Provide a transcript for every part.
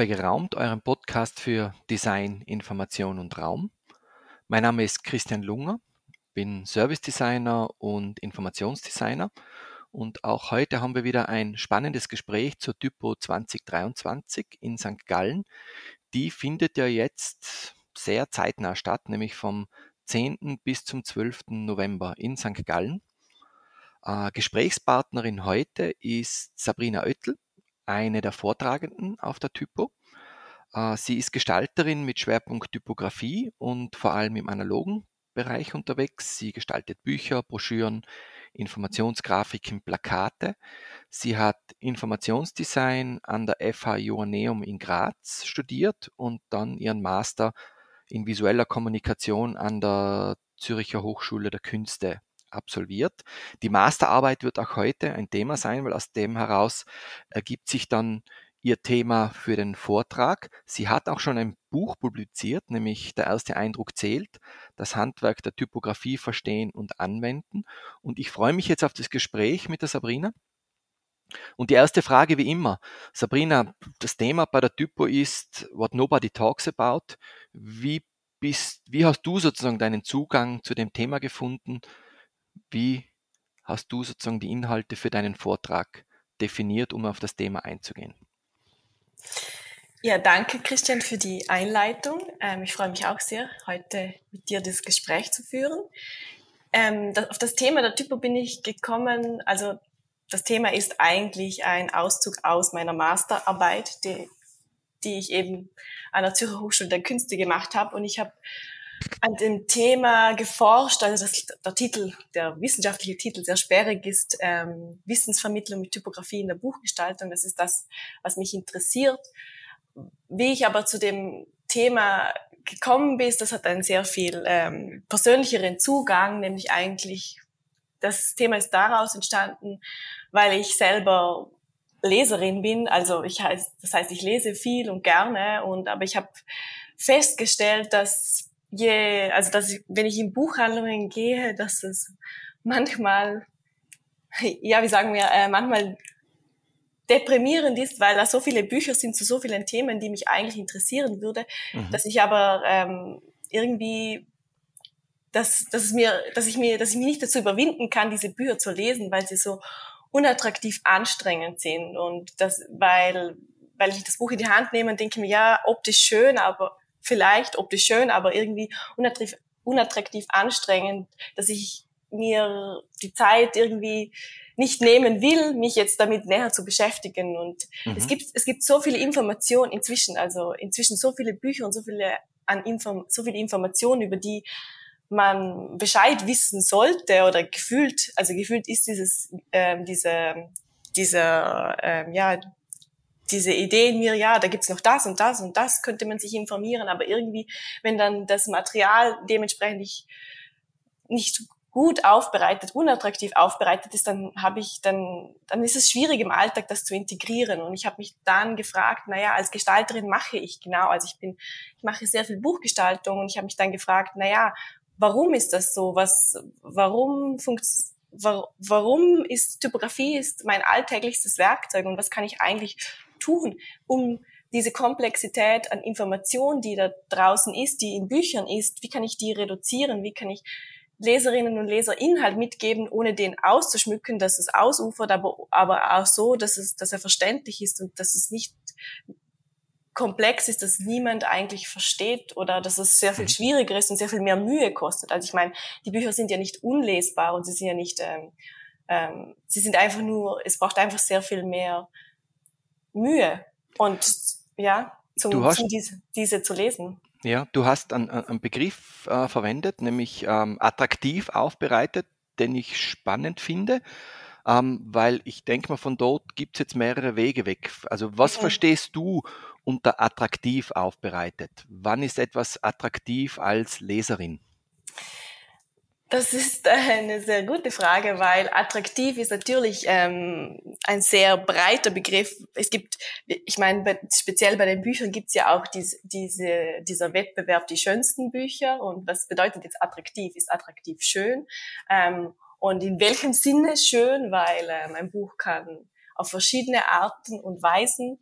bei Geraumt, eurem Podcast für Design, Information und Raum. Mein Name ist Christian Lunger, bin Service Designer und Informationsdesigner und auch heute haben wir wieder ein spannendes Gespräch zur Typo 2023 in St. Gallen. Die findet ja jetzt sehr zeitnah statt, nämlich vom 10. bis zum 12. November in St. Gallen. Äh, Gesprächspartnerin heute ist Sabrina Oettel eine der Vortragenden auf der Typo. Äh, sie ist Gestalterin mit Schwerpunkt Typografie und vor allem im analogen Bereich unterwegs. Sie gestaltet Bücher, Broschüren, Informationsgrafiken, Plakate. Sie hat Informationsdesign an der FH Joanneum in Graz studiert und dann ihren Master in visueller Kommunikation an der Zürcher Hochschule der Künste absolviert. Die Masterarbeit wird auch heute ein Thema sein, weil aus dem heraus ergibt sich dann ihr Thema für den Vortrag. Sie hat auch schon ein Buch publiziert, nämlich Der erste Eindruck zählt, das Handwerk der Typografie verstehen und anwenden. Und ich freue mich jetzt auf das Gespräch mit der Sabrina. Und die erste Frage wie immer, Sabrina, das Thema bei der Typo ist What Nobody Talks About. Wie, bist, wie hast du sozusagen deinen Zugang zu dem Thema gefunden? Wie hast du sozusagen die Inhalte für deinen Vortrag definiert, um auf das Thema einzugehen? Ja, danke Christian für die Einleitung. Ähm, ich freue mich auch sehr, heute mit dir das Gespräch zu führen. Ähm, das, auf das Thema der Typo bin ich gekommen. Also das Thema ist eigentlich ein Auszug aus meiner Masterarbeit, die, die ich eben an der Zürcher Hochschule der Künste gemacht habe. Und ich habe an dem Thema geforscht, also das, der Titel, der wissenschaftliche Titel sehr sperrig ist, ähm, Wissensvermittlung mit Typografie in der Buchgestaltung. Das ist das, was mich interessiert. Wie ich aber zu dem Thema gekommen bin, das hat einen sehr viel ähm, persönlicheren Zugang, nämlich eigentlich, das Thema ist daraus entstanden, weil ich selber Leserin bin, also ich heißt, das heißt, ich lese viel und gerne und aber ich habe festgestellt, dass je, also dass ich, wenn ich in Buchhandlungen gehe, dass es manchmal, ja, wie sagen wir, äh, manchmal deprimierend ist, weil da so viele Bücher sind zu so vielen Themen, die mich eigentlich interessieren würde, mhm. dass ich aber ähm, irgendwie dass, dass es mir, dass ich mir, dass ich mich nicht dazu überwinden kann, diese Bücher zu lesen, weil sie so unattraktiv anstrengend sind und das, weil, weil ich das Buch in die Hand nehme und denke mir, ja, optisch schön, aber vielleicht optisch schön, aber irgendwie unattraktiv, unattraktiv anstrengend, dass ich mir die Zeit irgendwie nicht nehmen will, mich jetzt damit näher zu beschäftigen. Und mhm. es gibt, es gibt so viele Informationen inzwischen, also inzwischen so viele Bücher und so viele an Inform so viele Informationen, über die man Bescheid wissen sollte oder gefühlt, also gefühlt ist dieses, ähm, diese, dieser, ähm, ja, diese Idee in mir, ja, da gibt's noch das und das und das, könnte man sich informieren, aber irgendwie, wenn dann das Material dementsprechend nicht, nicht gut aufbereitet, unattraktiv aufbereitet ist, dann habe ich dann dann ist es schwierig im Alltag das zu integrieren und ich habe mich dann gefragt, naja, als Gestalterin mache ich genau, also ich bin ich mache sehr viel Buchgestaltung und ich habe mich dann gefragt, naja, warum ist das so? Was warum funktioniert warum ist Typografie ist mein alltäglichstes Werkzeug und was kann ich eigentlich tun, um diese Komplexität an Informationen, die da draußen ist, die in Büchern ist, wie kann ich die reduzieren? Wie kann ich Leserinnen und Leser Inhalt mitgeben, ohne den auszuschmücken, dass es ausufert, aber, aber auch so, dass es, dass er verständlich ist und dass es nicht komplex ist, dass niemand eigentlich versteht oder dass es sehr viel mhm. schwieriger ist und sehr viel mehr Mühe kostet. Also ich meine, die Bücher sind ja nicht unlesbar und sie sind ja nicht, ähm, ähm, sie sind einfach nur, es braucht einfach sehr viel mehr Mühe und ja, zum, hast, zum diese, diese zu lesen. Ja, du hast einen, einen Begriff äh, verwendet, nämlich ähm, attraktiv aufbereitet, den ich spannend finde, ähm, weil ich denke mal, von dort gibt es jetzt mehrere Wege weg. Also was okay. verstehst du unter attraktiv aufbereitet? Wann ist etwas attraktiv als Leserin? Das ist eine sehr gute Frage, weil attraktiv ist natürlich ähm, ein sehr breiter Begriff. Es gibt, ich meine, speziell bei den Büchern gibt es ja auch diese, diese, dieser Wettbewerb, die schönsten Bücher. Und was bedeutet jetzt attraktiv? Ist attraktiv schön? Ähm, und in welchem Sinne schön? Weil ähm, ein Buch kann auf verschiedene Arten und Weisen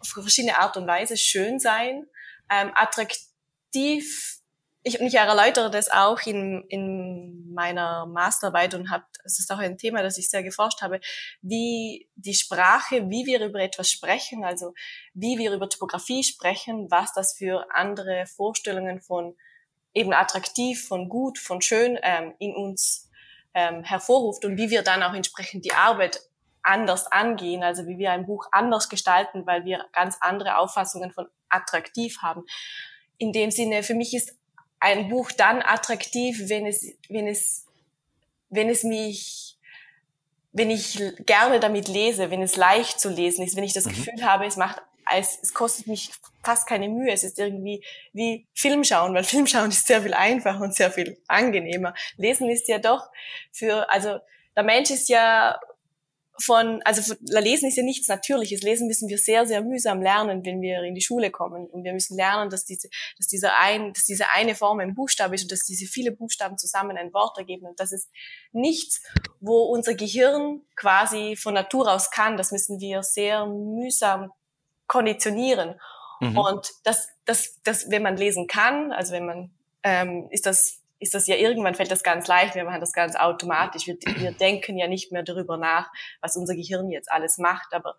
auf verschiedene Art und Weise schön sein, ähm, attraktiv ich, ich erläutere das auch in, in meiner Masterarbeit und habe, es ist auch ein Thema, das ich sehr geforscht habe, wie die Sprache, wie wir über etwas sprechen, also wie wir über Typografie sprechen, was das für andere Vorstellungen von eben attraktiv, von gut, von schön ähm, in uns ähm, hervorruft und wie wir dann auch entsprechend die Arbeit anders angehen, also wie wir ein Buch anders gestalten, weil wir ganz andere Auffassungen von attraktiv haben. In dem Sinne, für mich ist ein Buch dann attraktiv, wenn es, wenn es, wenn es mich, wenn ich gerne damit lese, wenn es leicht zu lesen ist, wenn ich das mhm. Gefühl habe, es macht, es, es kostet mich fast keine Mühe. Es ist irgendwie wie Filmschauen, weil Filmschauen ist sehr viel einfacher und sehr viel angenehmer. Lesen ist ja doch für, also der Mensch ist ja von, also Lesen ist ja nichts Natürliches. Lesen müssen wir sehr, sehr mühsam lernen, wenn wir in die Schule kommen. Und wir müssen lernen, dass diese, dass dieser ein, dass diese eine Form ein Buchstabe ist und dass diese viele Buchstaben zusammen ein Wort ergeben. Und das ist nichts, wo unser Gehirn quasi von Natur aus kann. Das müssen wir sehr mühsam konditionieren. Mhm. Und das, das, das, wenn man lesen kann, also wenn man, ähm, ist das ist das ja irgendwann fällt das ganz leicht, wir machen das ganz automatisch. Wir, wir denken ja nicht mehr darüber nach, was unser Gehirn jetzt alles macht. Aber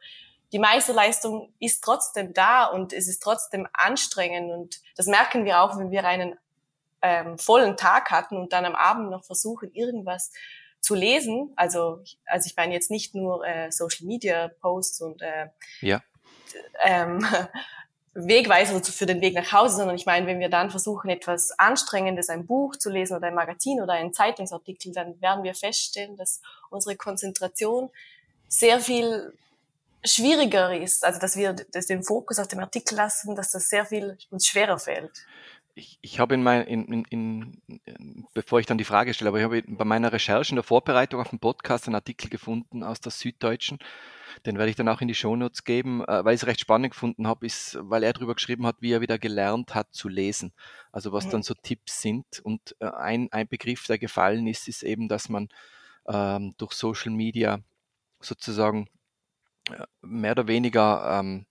die Meisterleistung ist trotzdem da und es ist trotzdem anstrengend. Und das merken wir auch, wenn wir einen ähm, vollen Tag hatten und dann am Abend noch versuchen, irgendwas zu lesen. Also, also ich meine jetzt nicht nur äh, Social Media Posts und äh, ja. ähm, Wegweiser für den Weg nach Hause, sondern ich meine, wenn wir dann versuchen, etwas Anstrengendes, ein Buch zu lesen oder ein Magazin oder einen Zeitungsartikel, dann werden wir feststellen, dass unsere Konzentration sehr viel schwieriger ist, also dass wir das den Fokus auf dem Artikel lassen, dass das sehr viel uns schwerer fällt. Ich, ich habe in, mein, in, in, in, bevor ich dann die Frage stelle, aber ich habe bei meiner Recherche in der Vorbereitung auf den Podcast einen Artikel gefunden aus der Süddeutschen, den werde ich dann auch in die Shownotes geben, äh, weil ich es recht spannend gefunden habe, ist, weil er darüber geschrieben hat, wie er wieder gelernt hat zu lesen. Also was mhm. dann so Tipps sind. Und äh, ein, ein Begriff, der gefallen ist, ist eben, dass man ähm, durch Social Media sozusagen mehr oder weniger, ähm,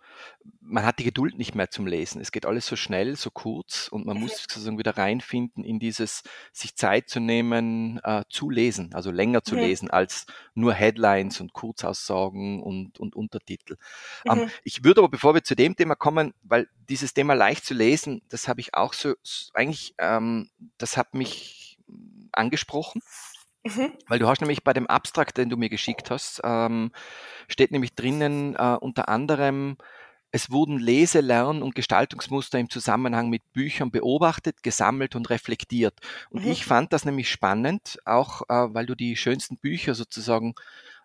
man hat die Geduld nicht mehr zum Lesen. Es geht alles so schnell, so kurz und man muss sozusagen wieder reinfinden in dieses, sich Zeit zu nehmen, äh, zu lesen, also länger zu mhm. lesen als nur Headlines und Kurzaussagen und, und Untertitel. Ähm, mhm. Ähm, ich würde aber, bevor wir zu dem Thema kommen, weil dieses Thema leicht zu lesen, das habe ich auch so, eigentlich, ähm, das hat mich angesprochen Mhm. Weil du hast nämlich bei dem Abstrakt, den du mir geschickt hast, ähm, steht nämlich drinnen äh, unter anderem, es wurden Lese-, Lern- und Gestaltungsmuster im Zusammenhang mit Büchern beobachtet, gesammelt und reflektiert. Und mhm. ich fand das nämlich spannend, auch äh, weil du die schönsten Bücher sozusagen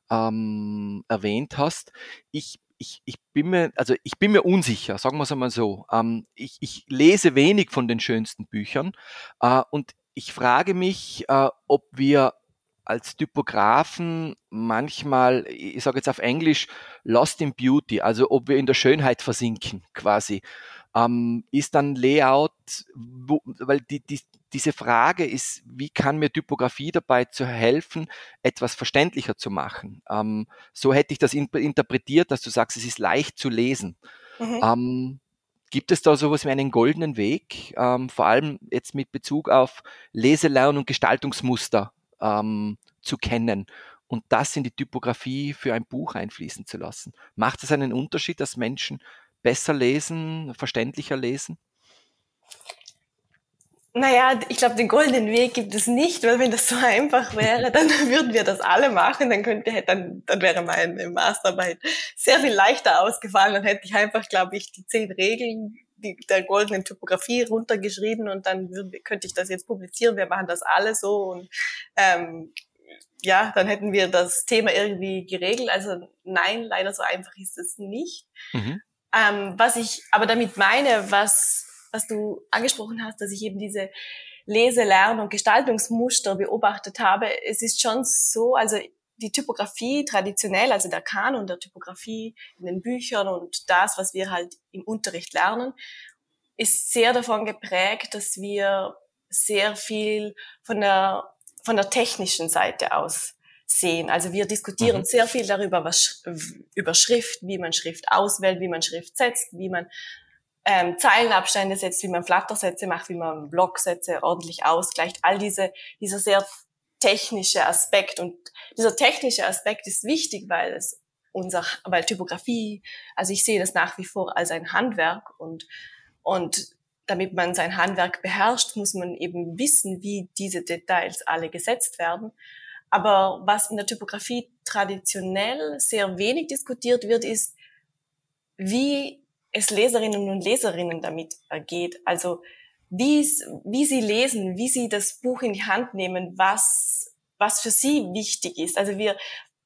ähm, erwähnt hast. Ich ich, ich bin mir, also ich bin mir unsicher, sagen wir es einmal so. Ähm, ich, ich lese wenig von den schönsten Büchern äh, und ich frage mich, äh, ob wir als Typografen manchmal, ich sage jetzt auf Englisch, lost in beauty, also ob wir in der Schönheit versinken quasi. Ähm, ist dann Layout, wo, weil die, die, diese Frage ist, wie kann mir Typografie dabei zu helfen, etwas verständlicher zu machen? Ähm, so hätte ich das in, interpretiert, dass du sagst, es ist leicht zu lesen. Mhm. Ähm, Gibt es da sowas wie einen goldenen Weg, ähm, vor allem jetzt mit Bezug auf Leselern und Gestaltungsmuster ähm, zu kennen und das in die Typografie für ein Buch einfließen zu lassen. Macht es einen Unterschied, dass Menschen besser lesen, verständlicher lesen? Naja, ich glaube, den goldenen Weg gibt es nicht, weil wenn das so einfach wäre, dann würden wir das alle machen, dann könnte, dann, dann wäre meine Masterarbeit sehr viel leichter ausgefallen, dann hätte ich einfach, glaube ich, die zehn Regeln die, der goldenen Typografie runtergeschrieben und dann könnte ich das jetzt publizieren. Wir machen das alle so und ähm, ja, dann hätten wir das Thema irgendwie geregelt. Also nein, leider so einfach ist es nicht. Mhm. Ähm, was ich aber damit meine, was, was du angesprochen hast, dass ich eben diese Lese-, Lern- und Gestaltungsmuster beobachtet habe, es ist schon so, also die Typografie traditionell, also der Kanon der Typografie in den Büchern und das, was wir halt im Unterricht lernen, ist sehr davon geprägt, dass wir sehr viel von der, von der technischen Seite aus sehen. Also wir diskutieren mhm. sehr viel darüber, was über Schrift, wie man Schrift auswählt, wie man Schrift setzt, wie man ähm, Zeilenabstände setzt, wie man Flattersätze macht, wie man Blocksätze ordentlich ausgleicht. All diese, dieser sehr technische Aspekt. Und dieser technische Aspekt ist wichtig, weil es unser, weil Typografie, also ich sehe das nach wie vor als ein Handwerk und, und damit man sein Handwerk beherrscht, muss man eben wissen, wie diese Details alle gesetzt werden. Aber was in der Typografie traditionell sehr wenig diskutiert wird, ist, wie es Leserinnen und Leserinnen damit ergeht. Also wie, wie sie lesen, wie sie das Buch in die Hand nehmen, was, was für sie wichtig ist. Also wir,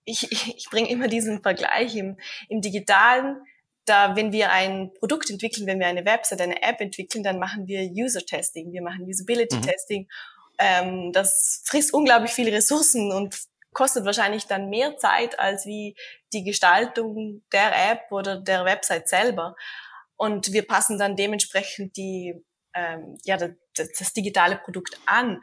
ich, ich, ich bringe immer diesen Vergleich im, im Digitalen. Da, wenn wir ein Produkt entwickeln, wenn wir eine Website, eine App entwickeln, dann machen wir User-Testing, wir machen Usability-Testing. Mhm. Ähm, das frisst unglaublich viele Ressourcen und kostet wahrscheinlich dann mehr Zeit als wie die Gestaltung der App oder der Website selber. Und wir passen dann dementsprechend die, ähm, ja, das, das digitale Produkt an.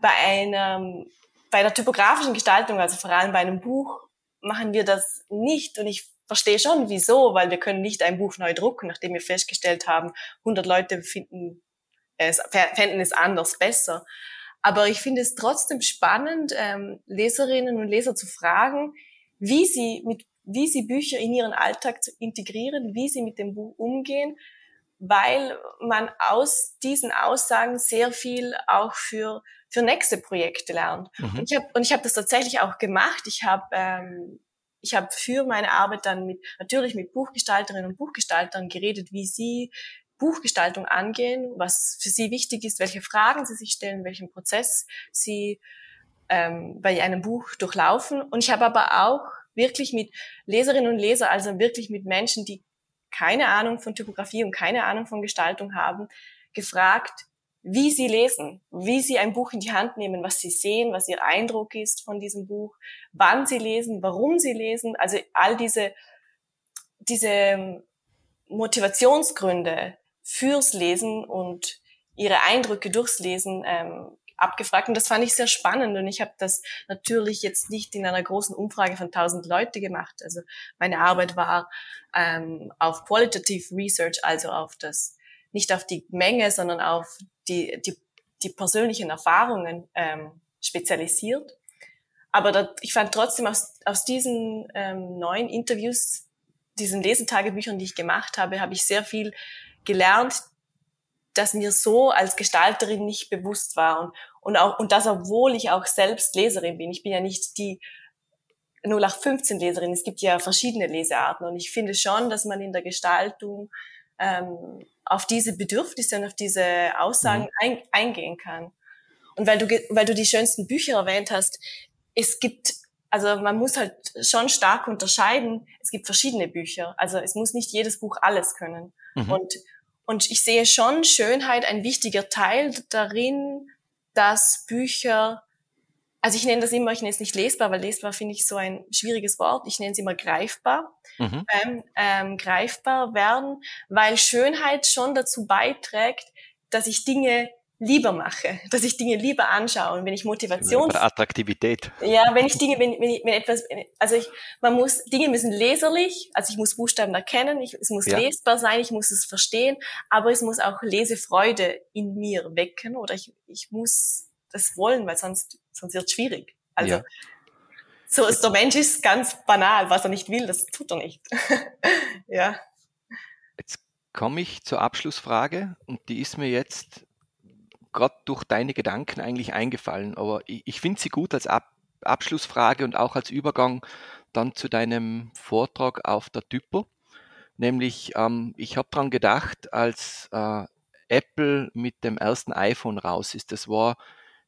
Bei einem, bei der typografischen Gestaltung, also vor allem bei einem Buch, machen wir das nicht. Und ich verstehe schon, wieso, weil wir können nicht ein Buch neu drucken, nachdem wir festgestellt haben, 100 Leute finden es, fänden es anders besser. Aber ich finde es trotzdem spannend, ähm, Leserinnen und Leser zu fragen, wie sie mit wie sie Bücher in ihren Alltag integrieren, wie sie mit dem Buch umgehen, weil man aus diesen Aussagen sehr viel auch für für nächste Projekte lernt. Mhm. Und ich habe und ich habe das tatsächlich auch gemacht. Ich habe ähm, ich habe für meine Arbeit dann mit natürlich mit Buchgestalterinnen und Buchgestaltern geredet, wie sie Buchgestaltung angehen, was für sie wichtig ist, welche Fragen sie sich stellen, welchen Prozess sie ähm, bei einem Buch durchlaufen. Und ich habe aber auch wirklich mit Leserinnen und Leser, also wirklich mit Menschen, die keine Ahnung von Typografie und keine Ahnung von Gestaltung haben, gefragt, wie sie lesen, wie sie ein Buch in die Hand nehmen, was sie sehen, was ihr Eindruck ist von diesem Buch, wann sie lesen, warum sie lesen, also all diese, diese Motivationsgründe, fürs Lesen und ihre Eindrücke durchs Lesen ähm, abgefragt. Und das fand ich sehr spannend. Und ich habe das natürlich jetzt nicht in einer großen Umfrage von 1000 Leute gemacht. Also meine Arbeit war ähm, auf Qualitative Research, also auf das, nicht auf die Menge, sondern auf die, die, die persönlichen Erfahrungen ähm, spezialisiert. Aber das, ich fand trotzdem aus, aus diesen ähm, neuen Interviews, diesen Lesetagebüchern, die ich gemacht habe, habe ich sehr viel gelernt, das mir so als Gestalterin nicht bewusst war. Und, und, auch, und das, obwohl ich auch selbst Leserin bin. Ich bin ja nicht die 0815 Leserin. Es gibt ja verschiedene Lesearten. Und ich finde schon, dass man in der Gestaltung ähm, auf diese Bedürfnisse und auf diese Aussagen mhm. ein, eingehen kann. Und weil du, weil du die schönsten Bücher erwähnt hast, es gibt, also man muss halt schon stark unterscheiden. Es gibt verschiedene Bücher. Also es muss nicht jedes Buch alles können. Mhm. Und, und ich sehe schon Schönheit ein wichtiger Teil darin, dass Bücher, also ich nenne das immer, ich nenne es nicht lesbar, weil lesbar finde ich so ein schwieriges Wort. Ich nenne es immer greifbar, mhm. ähm, ähm, greifbar werden, weil Schönheit schon dazu beiträgt, dass ich Dinge lieber mache, dass ich Dinge lieber anschaue. Und wenn ich Motivation... Attraktivität. Ja, wenn ich Dinge, wenn, wenn, wenn etwas, also ich, man muss, Dinge müssen leserlich, also ich muss Buchstaben erkennen, ich, es muss ja. lesbar sein, ich muss es verstehen, aber es muss auch Lesefreude in mir wecken oder ich, ich muss das wollen, weil sonst, sonst wird es schwierig. Also, ja. so ist der Mensch ist ganz banal, was er nicht will, das tut er nicht. ja. Jetzt komme ich zur Abschlussfrage und die ist mir jetzt gerade durch deine Gedanken eigentlich eingefallen, aber ich, ich finde sie gut als Ab Abschlussfrage und auch als Übergang dann zu deinem Vortrag auf der Typo. Nämlich, ähm, ich habe daran gedacht, als äh, Apple mit dem ersten iPhone raus ist, das war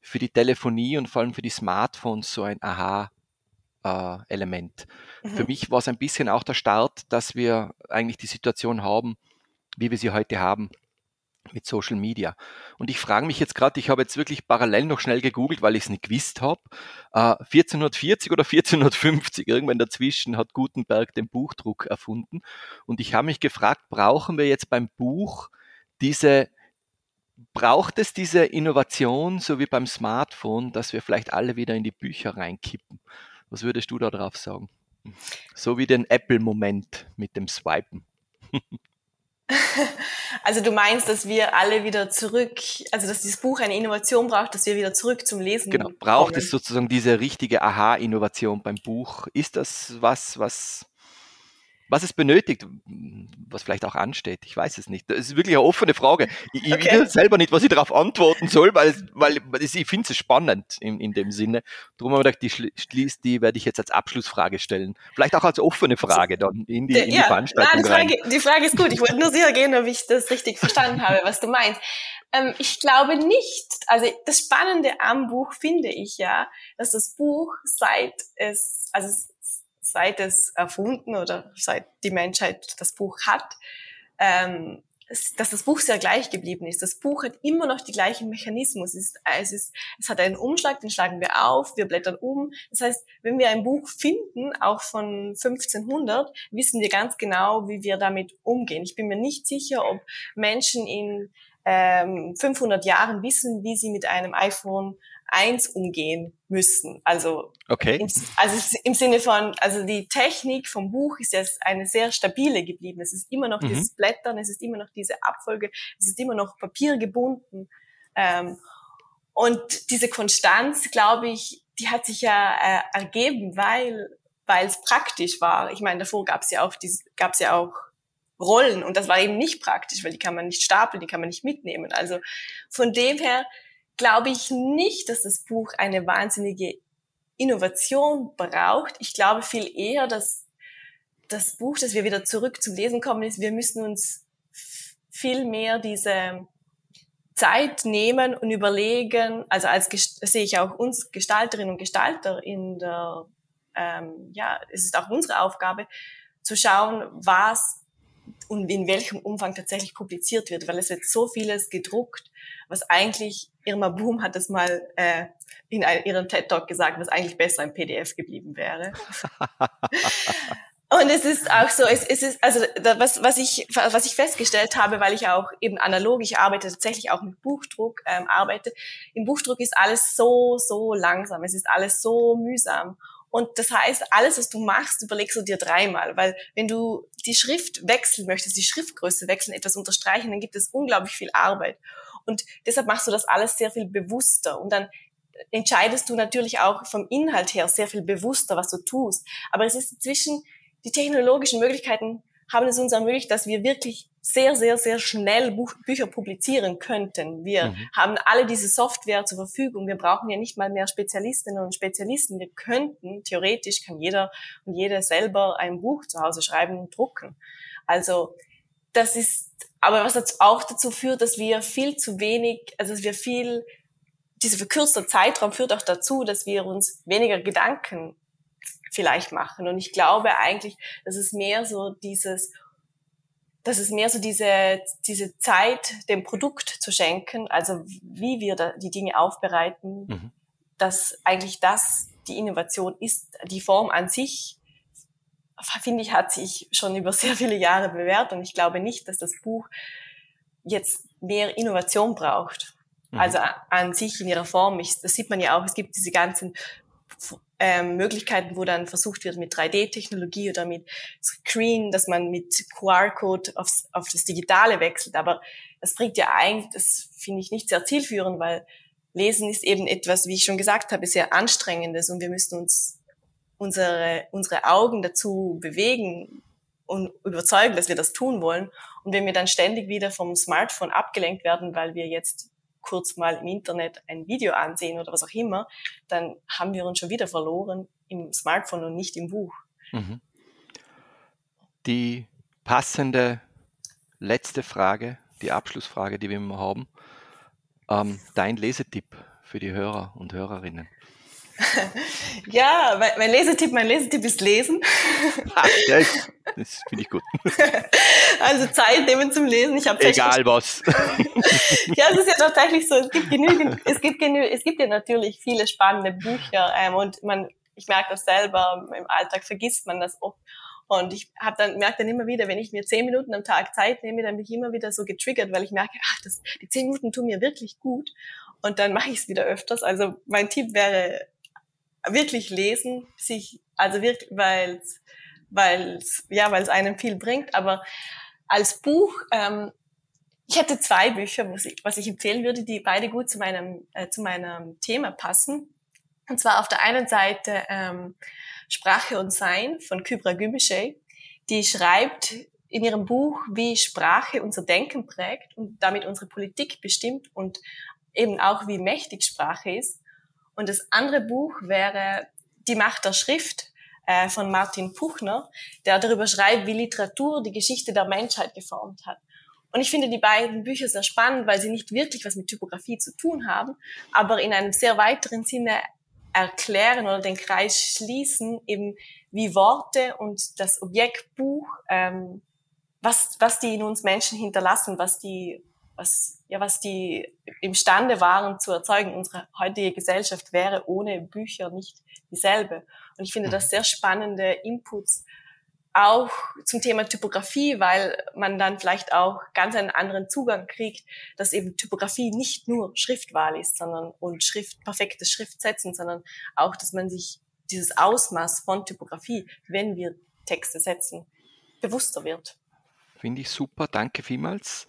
für die Telefonie und vor allem für die Smartphones so ein Aha-Element. Äh, mhm. Für mich war es ein bisschen auch der Start, dass wir eigentlich die Situation haben, wie wir sie heute haben mit Social Media. Und ich frage mich jetzt gerade, ich habe jetzt wirklich parallel noch schnell gegoogelt, weil ich es nicht gewusst habe, äh, 1440 oder 1450, irgendwann dazwischen hat Gutenberg den Buchdruck erfunden. Und ich habe mich gefragt, brauchen wir jetzt beim Buch diese, braucht es diese Innovation, so wie beim Smartphone, dass wir vielleicht alle wieder in die Bücher reinkippen? Was würdest du da drauf sagen? So wie den Apple-Moment mit dem Swipen. Also du meinst, dass wir alle wieder zurück, also dass dieses Buch eine Innovation braucht, dass wir wieder zurück zum Lesen Genau, braucht kommen. es sozusagen diese richtige Aha-Innovation beim Buch? Ist das was, was was es benötigt, was vielleicht auch ansteht. Ich weiß es nicht. Das ist wirklich eine offene Frage. Ich, okay. ich weiß selber nicht, was ich darauf antworten soll, weil, weil ich finde es spannend in, in dem Sinne. Darum habe ich gedacht, die schließt, die werde ich jetzt als Abschlussfrage stellen. Vielleicht auch als offene Frage dann in die, in die ja, Veranstaltung. Nein, die, Frage, die Frage ist gut. Ich wollte nur sicher gehen, ob ich das richtig verstanden habe, was du meinst. Ähm, ich glaube nicht. Also das Spannende am Buch finde ich ja, dass das Buch seit es, also es seit es erfunden oder seit die Menschheit das Buch hat, ähm, dass das Buch sehr gleich geblieben ist. Das Buch hat immer noch die gleichen Mechanismus. Es, ist, es, hat einen Umschlag, den schlagen wir auf, wir blättern um. Das heißt, wenn wir ein Buch finden, auch von 1500, wissen wir ganz genau, wie wir damit umgehen. Ich bin mir nicht sicher, ob Menschen in ähm, 500 Jahren wissen, wie sie mit einem iPhone eins umgehen müssen. Also, okay. im, also im Sinne von, also die Technik vom Buch ist jetzt eine sehr stabile geblieben. Es ist immer noch mhm. dieses Blättern, es ist immer noch diese Abfolge, es ist immer noch papiergebunden. Ähm, und diese Konstanz, glaube ich, die hat sich ja äh, ergeben, weil weil es praktisch war. Ich meine, davor gab es ja auch gab es ja auch Rollen und das war eben nicht praktisch, weil die kann man nicht stapeln, die kann man nicht mitnehmen. Also von dem her glaube ich nicht, dass das Buch eine wahnsinnige Innovation braucht. Ich glaube viel eher, dass das Buch, dass wir wieder zurück zum Lesen kommen, ist, wir müssen uns viel mehr diese Zeit nehmen und überlegen, also als sehe ich auch uns Gestalterinnen und Gestalter in der, ähm, ja, es ist auch unsere Aufgabe, zu schauen, was und in welchem Umfang tatsächlich publiziert wird, weil es wird so vieles gedruckt, was eigentlich Irma Boom hat es mal äh, in ihrem TED Talk gesagt, was eigentlich besser im PDF geblieben wäre. Und es ist auch so, es, es ist, also was, was, ich, was ich festgestellt habe, weil ich auch eben analog, ich arbeite tatsächlich auch mit Buchdruck, ähm, arbeite. Im Buchdruck ist alles so, so langsam, es ist alles so mühsam. Und das heißt, alles, was du machst, überlegst du dir dreimal, weil wenn du die Schrift wechseln möchtest, die Schriftgröße wechseln, etwas unterstreichen, dann gibt es unglaublich viel Arbeit. Und deshalb machst du das alles sehr viel bewusster. Und dann entscheidest du natürlich auch vom Inhalt her sehr viel bewusster, was du tust. Aber es ist inzwischen, die technologischen Möglichkeiten haben es uns ermöglicht, dass wir wirklich sehr, sehr, sehr schnell Buch, Bücher publizieren könnten. Wir mhm. haben alle diese Software zur Verfügung. Wir brauchen ja nicht mal mehr Spezialistinnen und Spezialisten. Wir könnten, theoretisch kann jeder und jede selber ein Buch zu Hause schreiben und drucken. Also das ist, aber was auch dazu führt, dass wir viel zu wenig, also dass wir viel, dieser verkürzte Zeitraum führt auch dazu, dass wir uns weniger Gedanken vielleicht machen. Und ich glaube eigentlich, dass es mehr so dieses, dass es mehr so diese, diese Zeit dem Produkt zu schenken, also wie wir die Dinge aufbereiten, mhm. dass eigentlich das die Innovation ist, die Form an sich finde ich, hat sich schon über sehr viele Jahre bewährt und ich glaube nicht, dass das Buch jetzt mehr Innovation braucht. Mhm. Also an sich in ihrer Form. Ich, das sieht man ja auch, es gibt diese ganzen ähm, Möglichkeiten, wo dann versucht wird mit 3D-Technologie oder mit Screen, dass man mit QR-Code aufs, auf das Digitale wechselt. Aber das bringt ja eigentlich, das finde ich nicht sehr zielführend, weil Lesen ist eben etwas, wie ich schon gesagt habe, sehr anstrengendes und wir müssen uns unsere, unsere Augen dazu bewegen und überzeugen, dass wir das tun wollen. Und wenn wir dann ständig wieder vom Smartphone abgelenkt werden, weil wir jetzt kurz mal im Internet ein Video ansehen oder was auch immer, dann haben wir uns schon wieder verloren im Smartphone und nicht im Buch. Mhm. Die passende letzte Frage, die Abschlussfrage, die wir immer haben. Ähm, dein Lesetipp für die Hörer und Hörerinnen. Ja, mein, mein Lesetipp, mein Lesetipp ist Lesen. ja, das finde ich gut. Also Zeit nehmen zum Lesen. Ich habe egal was. ja, es ist ja tatsächlich so. Es gibt genügend, es gibt genügend, es gibt ja natürlich viele spannende Bücher ähm, und man, ich merke das selber im Alltag vergisst man das oft. Und ich habe dann merke dann immer wieder, wenn ich mir zehn Minuten am Tag Zeit nehme, dann bin ich immer wieder so getriggert, weil ich merke, ach, das, die zehn Minuten tun mir wirklich gut. Und dann mache ich es wieder öfters. Also mein Tipp wäre wirklich lesen, sich, also wirklich, weil weil ja, weil es einem viel bringt. Aber als Buch, ähm, ich hätte zwei Bücher, was ich, was ich empfehlen würde, die beide gut zu meinem äh, zu meinem Thema passen. Und zwar auf der einen Seite ähm, Sprache und Sein von Kybra Gümüşey, die schreibt in ihrem Buch, wie Sprache unser Denken prägt und damit unsere Politik bestimmt und eben auch wie mächtig Sprache ist. Und das andere Buch wäre Die Macht der Schrift äh, von Martin Puchner, der darüber schreibt, wie Literatur die Geschichte der Menschheit geformt hat. Und ich finde die beiden Bücher sehr spannend, weil sie nicht wirklich was mit Typografie zu tun haben, aber in einem sehr weiteren Sinne erklären oder den Kreis schließen, eben wie Worte und das Objekt Buch, ähm, was, was die in uns Menschen hinterlassen, was die was, ja, was die imstande waren zu erzeugen. Unsere heutige Gesellschaft wäre ohne Bücher nicht dieselbe. Und ich finde das mhm. sehr spannende Inputs auch zum Thema Typografie, weil man dann vielleicht auch ganz einen anderen Zugang kriegt, dass eben Typografie nicht nur Schriftwahl ist, sondern und Schrift, perfektes Schriftsetzen, sondern auch, dass man sich dieses Ausmaß von Typografie, wenn wir Texte setzen, bewusster wird. Finde ich super, danke vielmals.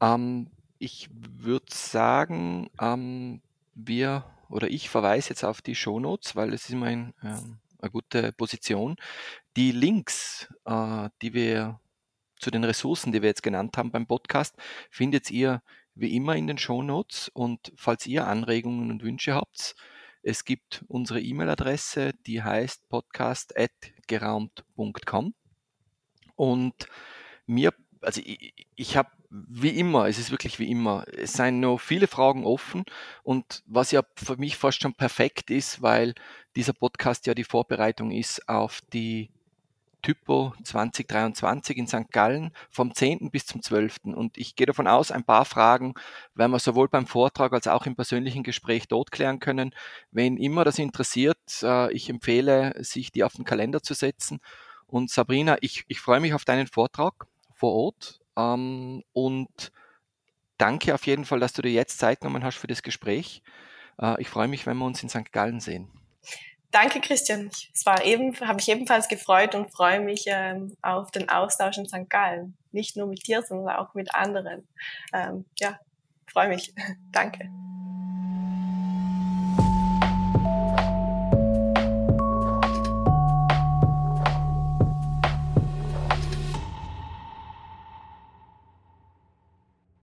Ähm, ich würde sagen, ähm, wir oder ich verweise jetzt auf die Shownotes, weil es ist immer ein, ähm, eine gute Position. Die Links, äh, die wir zu den Ressourcen, die wir jetzt genannt haben beim Podcast, findet ihr wie immer in den Shownotes. Und falls ihr Anregungen und Wünsche habt, es gibt unsere E-Mail-Adresse, die heißt podcast.geraumt.com. Und mir, also ich, ich habe wie immer, es ist wirklich wie immer. Es seien noch viele Fragen offen und was ja für mich fast schon perfekt ist, weil dieser Podcast ja die Vorbereitung ist auf die Typo 2023 in St. Gallen vom 10. bis zum 12. Und ich gehe davon aus, ein paar Fragen werden wir sowohl beim Vortrag als auch im persönlichen Gespräch dort klären können. Wenn immer das interessiert, äh, ich empfehle, sich die auf den Kalender zu setzen. Und Sabrina, ich, ich freue mich auf deinen Vortrag vor Ort ähm, und danke auf jeden Fall, dass du dir jetzt Zeit genommen hast für das Gespräch. Äh, ich freue mich, wenn wir uns in St. Gallen sehen. Danke, Christian. Es war eben, habe ich ebenfalls gefreut und freue mich ähm, auf den Austausch in St. Gallen. Nicht nur mit dir, sondern auch mit anderen. Ähm, ja, freue mich. Danke.